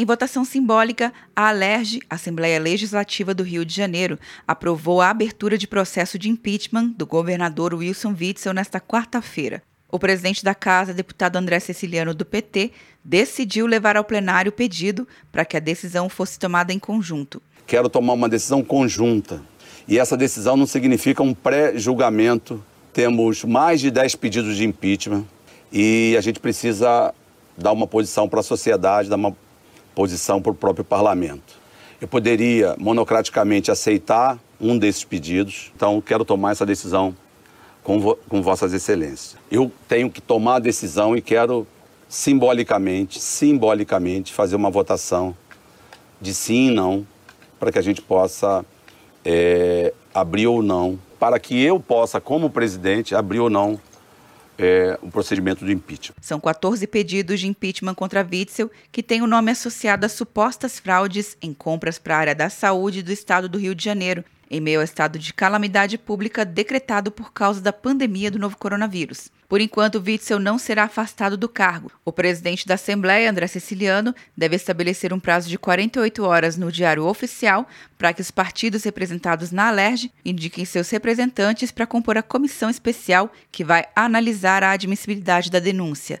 Em votação simbólica, a Alerj, Assembleia Legislativa do Rio de Janeiro, aprovou a abertura de processo de impeachment do governador Wilson Witzel nesta quarta-feira. O presidente da Casa, deputado André Ceciliano do PT, decidiu levar ao plenário o pedido para que a decisão fosse tomada em conjunto. Quero tomar uma decisão conjunta. E essa decisão não significa um pré-julgamento. Temos mais de 10 pedidos de impeachment e a gente precisa dar uma posição para a sociedade, dar uma posição para o próprio parlamento. Eu poderia monocraticamente aceitar um desses pedidos, então quero tomar essa decisão com, vo com Vossas Excelências. Eu tenho que tomar a decisão e quero simbolicamente, simbolicamente, fazer uma votação de sim e não, para que a gente possa é, abrir ou não, para que eu possa, como presidente, abrir ou não é, o procedimento do impeachment. São 14 pedidos de impeachment contra Witzel, que tem o nome associado a supostas fraudes em compras para a área da saúde do estado do Rio de Janeiro, em meio ao estado de calamidade pública decretado por causa da pandemia do novo coronavírus. Por enquanto, Witzel não será afastado do cargo. O presidente da Assembleia, André Siciliano, deve estabelecer um prazo de 48 horas no Diário Oficial para que os partidos representados na Alerj indiquem seus representantes para compor a comissão especial que vai analisar a admissibilidade da denúncia.